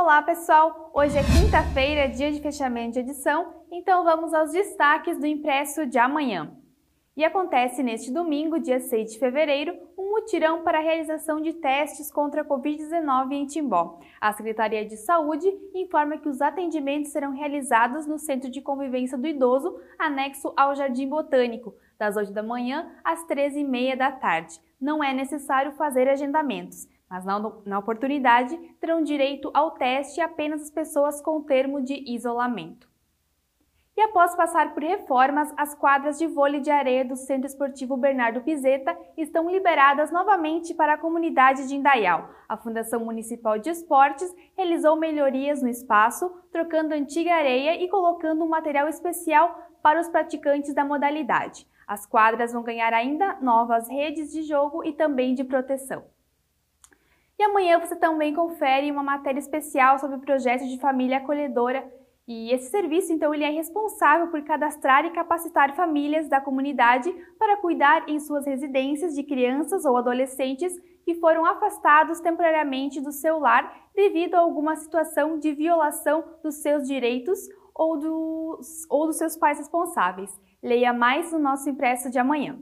Olá pessoal, hoje é quinta-feira, dia de fechamento de edição, então vamos aos destaques do impresso de amanhã. E acontece neste domingo, dia 6 de fevereiro, um mutirão para a realização de testes contra a Covid-19 em Timbó. A Secretaria de Saúde informa que os atendimentos serão realizados no Centro de Convivência do Idoso, anexo ao Jardim Botânico, das 8 da manhã às 13h30 da tarde. Não é necessário fazer agendamentos mas na, na, oportunidade terão direito ao teste apenas as pessoas com termo de isolamento. E após passar por reformas, as quadras de vôlei de areia do Centro Esportivo Bernardo Pizeta estão liberadas novamente para a comunidade de Indaial. A Fundação Municipal de Esportes realizou melhorias no espaço, trocando antiga areia e colocando um material especial para os praticantes da modalidade. As quadras vão ganhar ainda novas redes de jogo e também de proteção. E amanhã você também confere uma matéria especial sobre o projeto de família acolhedora. E esse serviço, então, ele é responsável por cadastrar e capacitar famílias da comunidade para cuidar em suas residências de crianças ou adolescentes que foram afastados temporariamente do seu lar devido a alguma situação de violação dos seus direitos ou dos, ou dos seus pais responsáveis. Leia mais no nosso impresso de amanhã.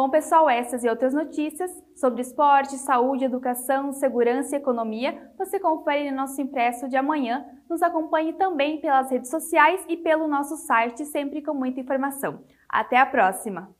Bom, pessoal, essas e outras notícias sobre esporte, saúde, educação, segurança e economia você confere no nosso impresso de amanhã. Nos acompanhe também pelas redes sociais e pelo nosso site, sempre com muita informação. Até a próxima!